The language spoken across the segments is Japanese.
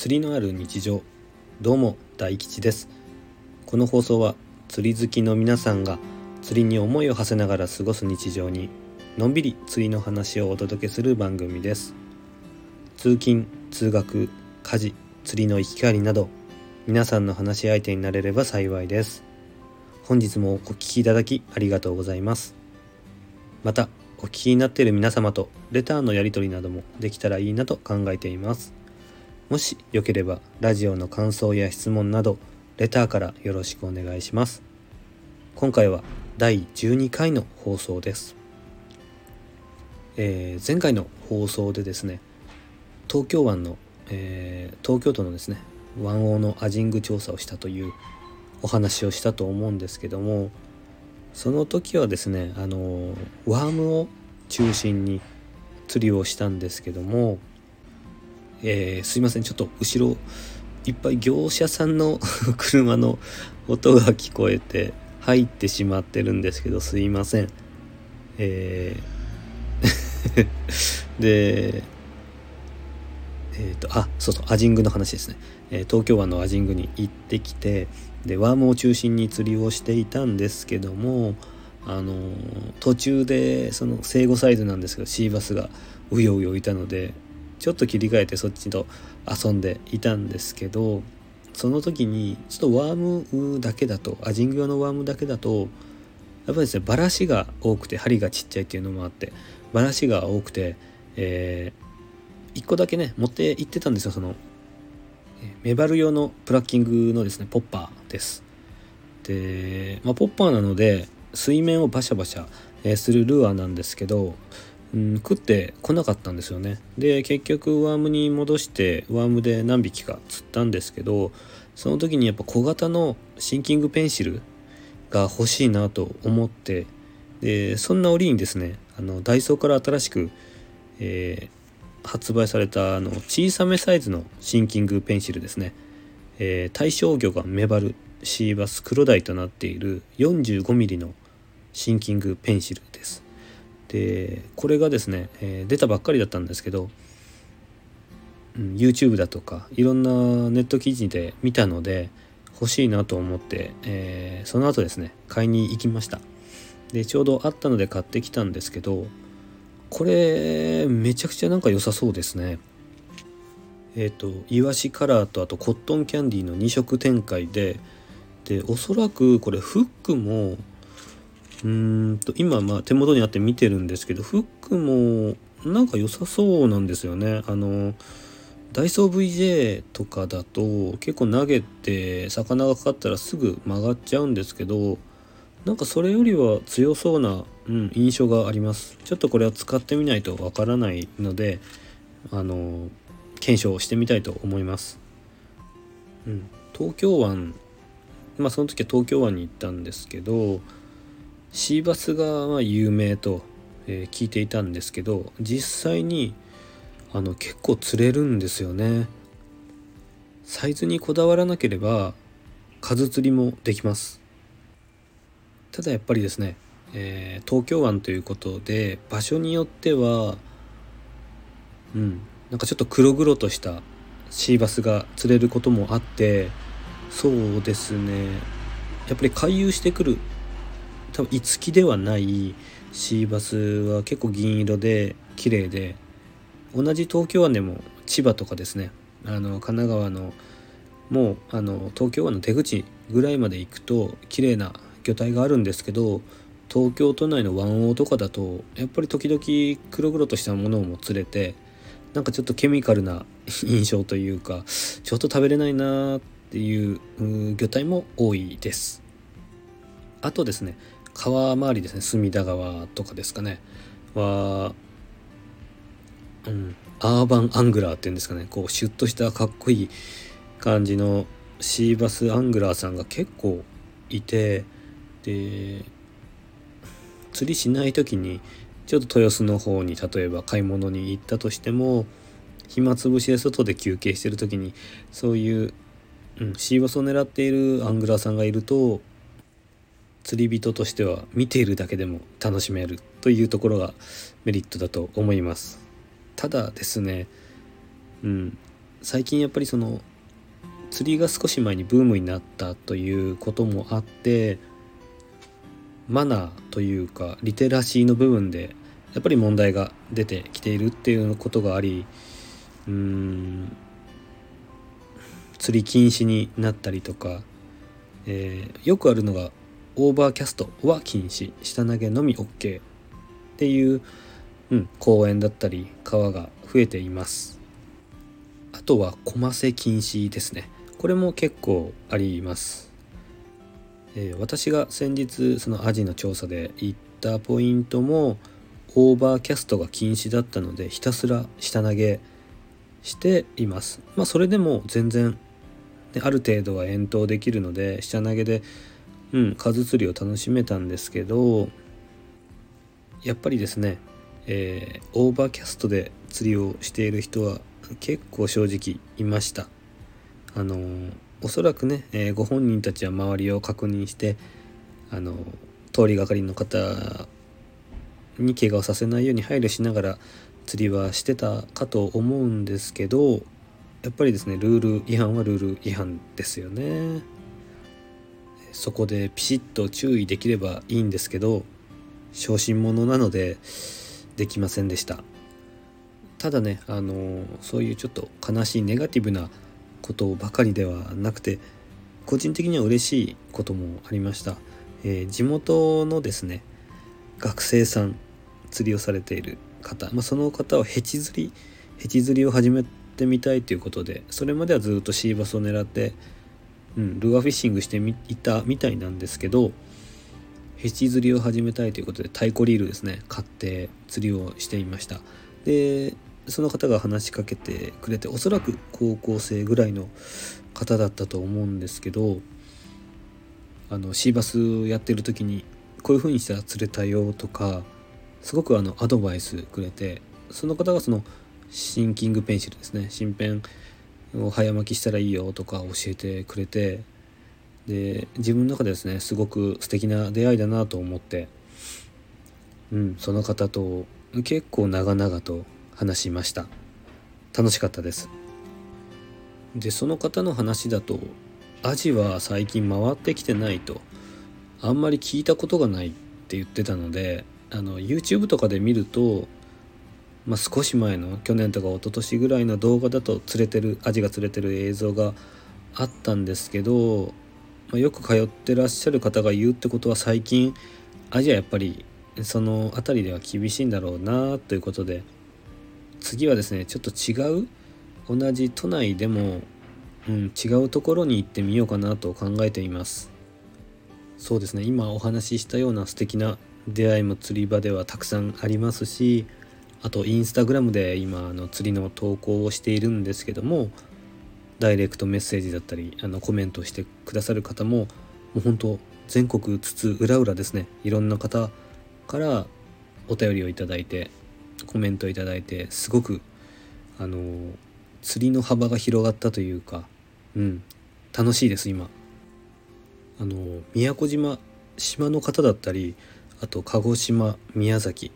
釣りのある日常。どうも大吉です。この放送は釣り好きの皆さんが釣りに思いを馳せながら過ごす日常にのんびり釣りの話をお届けする番組です。通勤通学家事釣りの行き帰りなど皆さんの話し相手になれれば幸いです。本日もお聞きいただきありがとうございます。またお聞きになっている皆様とレターのやり取りなどもできたらいいなと考えています。もしよければラジオの感想や質問などレターからよろしくお願いします。今回は第12回の放送です、えー、前回の放送でですね東京湾の、えー、東京都のですね湾王のアジング調査をしたというお話をしたと思うんですけどもその時はですねあのワームを中心に釣りをしたんですけども、えー、すいません。ちょっと後ろいっぱい業者さんの 車の音が聞こえて入ってしまってるんですけどすいません。えー でえっ、ー、とあそうそうアジングの話ですね、え、東京湾のアジングに行ってきてでワームを中心に釣りをしていたんですけどもあの途中でその生後サイズなんですけどシーバスがうようよいたのでちょっと切り替えてそっちと遊んでいたんですけどその時にちょっとワームだけだとアジング用のワームだけだとやっぱりですねバラシが多くて針がちっちゃいっていうのもあってバラシが多くて、えー、1個だけね持って行ってたんですよそのメバル用のプラッキングのですねポッパーです。で、まあ、ポッパーなので水面をバシャバシャするルアーなんですけど、うん、食ってこなかったんですよね。で結局ワームに戻してワームで何匹か釣ったんですけどその時にやっぱ小型のシンキングペンシルが欲しいなと思ってでそんな折にですねあのダイソーから新しく、えー発売されたあの小さめサイズのシンキングペンシルですね、えー、対象魚がメバルシーバスクロダイとなっている 45mm のシンキングペンシルです。でこれがですね、え、出たばっかりだったんですけど、うん、YouTube だとかいろんなネット記事で見たので欲しいなと思って、えー、その後ですね買いに行きました。でちょうどあったので買ってきたんですけどこれめちゃくちゃなんか良さそうですね。えっ、ー、とイワシカラーとあとコットンキャンディーの2色展開ででおそらくこれフックもうんと今まあ手元にあって見てるんですけどフックもなんか良さそうなんですよね。あのダイソー VJ とかだと結構投げて魚がかかったらすぐ曲がっちゃうんですけどなんかそれよりは強そうな、うん、印象があります。ちょっとこれは使ってみないとわからないのであの検証してみたいと思います、うん、東京湾まあその時は東京湾に行ったんですけどシーバスがま有名と、え、聞いていたんですけど実際にあの結構釣れるんですよね。サイズにこだわらなければ数釣りもできます。ただやっぱりですね、えー、東京湾ということで場所によってはうんなんかちょっと黒々としたシーバスが釣れることもあってそうですね。やっぱり回遊してくる多分いつきではないシーバスは結構銀色で綺麗で同じ東京湾でも千葉とかですねあの神奈川のもうあの東京湾の出口ぐらいまで行くと綺麗な魚体があるんですけど東京都内の湾王とかだとやっぱり時々黒々としたものをもつれてなんかちょっとケミカルな 印象というかちょっと食べれないなっていう魚体も多いです。あとですね川周りですね隅田川とかですかね。はうんアーバンアングラーっていうんですかね。こうシュッとしたかっこいい感じのシーバスアングラーさんが結構いてで釣りしない時にちょっと豊洲の方に例えば買い物に行ったとしても暇つぶしで外で休憩してる時にそういう、うん、シーバスを狙っているアングラーさんがいると釣り人としては見ているだけでも楽しめるというところがメリットだと思います。ただですねうん最近やっぱりその釣りが少し前にブームになったということもあってマナーというかリテラシーの部分でやっぱり問題が出てきているっていうことがありうーん釣り禁止になったりとか、えー、よくあるのがオーバーキャストは禁止。下投げのみ OK っていう、うん、公園だったり川が増えています。あとはコマセ禁止ですね。これも結構あります、えー、私が先日そのアジの調査で行ったポイントもオーバーキャストが禁止だったのでひたすら下投げしています。まあそれでも全然ある程度は遠投できるので下投げでうん。数釣りを楽しめたんですけどやっぱりですね、えー、オーバーキャストで釣りをしている人は結構正直いました。あのおそらくね、えー、ご本人たちは周りを確認してあの通りがかりの方に怪我をさせないように配慮しながら釣りはしてたかと思うんですけどやっぱりですねルール違反はルール違反ですよね。そこでピシッと注意できればいいんですけど小心者なのでできませんでした。ただねあのそういうちょっと悲しいネガティブなことばかりではなくて個人的には嬉しいこともありました、えー、地元のですね学生さん釣りをされている方、まあ、その方はヘチ釣りヘチ釣りを始めてみたいということでそれまではずっとシーバスを狙って、うん、ルアーフィッシングしてみいたみたいなんですけどヘチ釣りを始めたいということで太鼓リールですね。買って釣りをしていました。でその方が話しかけてくれておそらく高校生ぐらいの方だったと思うんですけどあのシーバスをやってる時にこういう風にしたら釣れたよとかすごくあのアドバイスくれてその方がそのシンキングペンシルですね。新ペンを早巻きしたらいいよとか教えてくれてで自分の中でですねすごく素敵な出会いだなと思ってうんその方と結構長々と話しました。楽しかったです。でその方の話だとアジは最近回ってきてないとあんまり聞いたことがないって言ってたのであの YouTube とかで見ると、まあ、少し前の去年とか一昨年ぐらいの動画だと釣れてるアジが釣れてる映像があったんですけど、まあ、よく通ってらっしゃる方が言うってことは最近アジはやっぱりその辺りでは厳しいんだろうなということで次はですねちょっと違う同じ都内でも、うん、違うところに行ってみようかなと考えています。そうですね今お話ししたような素敵な出会いも釣り場ではたくさんありますしあとインスタグラムで今あの釣りの投稿をしているんですけどもダイレクトメッセージだったりあのコメントしてくださる方ももう本当全国津々浦々ですね。いろんな方からお便りをいただいてコメントいただいてすごくあの釣りの幅が広がったというかうん楽しいです今。あの宮古島島の方だったりあと鹿児島宮崎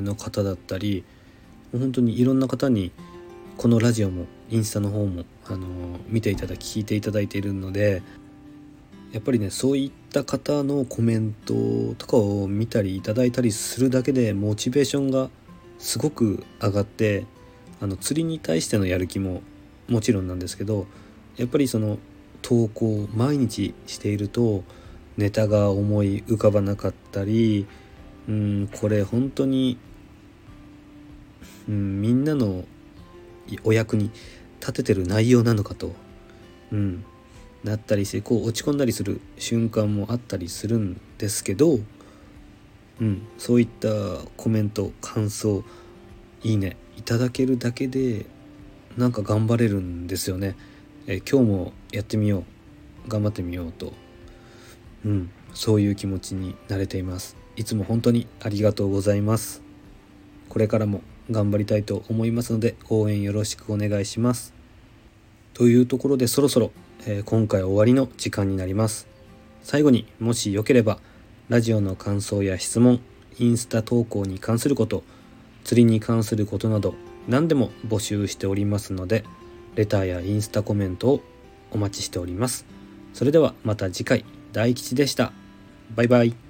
の方だったり本当にいろんな方にこのラジオもインスタの方もあの見ていただき聞いていただいているのでやっぱりねそういった方のコメントとかを見たりいただいたりするだけでモチベーションがすごく上がってあの釣りに対してのやる気ももちろんなんですけどやっぱりその投稿毎日しているとネタが思い浮かばなかったりうんこれ本当に、うん、みんなのお役に立ててる内容なのかと、うん、なったりしてこう落ち込んだりする瞬間もあったりするんですけど、うん、そういったコメント感想いいねいただけるだけでなんか頑張れるんですよね。え今日もやってみよう頑張ってみようとうん、そういう気持ちになれていますいつも本当にありがとうございますこれからも頑張りたいと思いますので応援よろしくお願いしますというところでそろそろ、えー、今回終わりの時間になります最後にもしよければラジオの感想や質問インスタ投稿に関すること釣りに関することなど何でも募集しておりますのでレターやインスタコメントをお待ちしております。それではまた次回、大吉でした。バイバイ。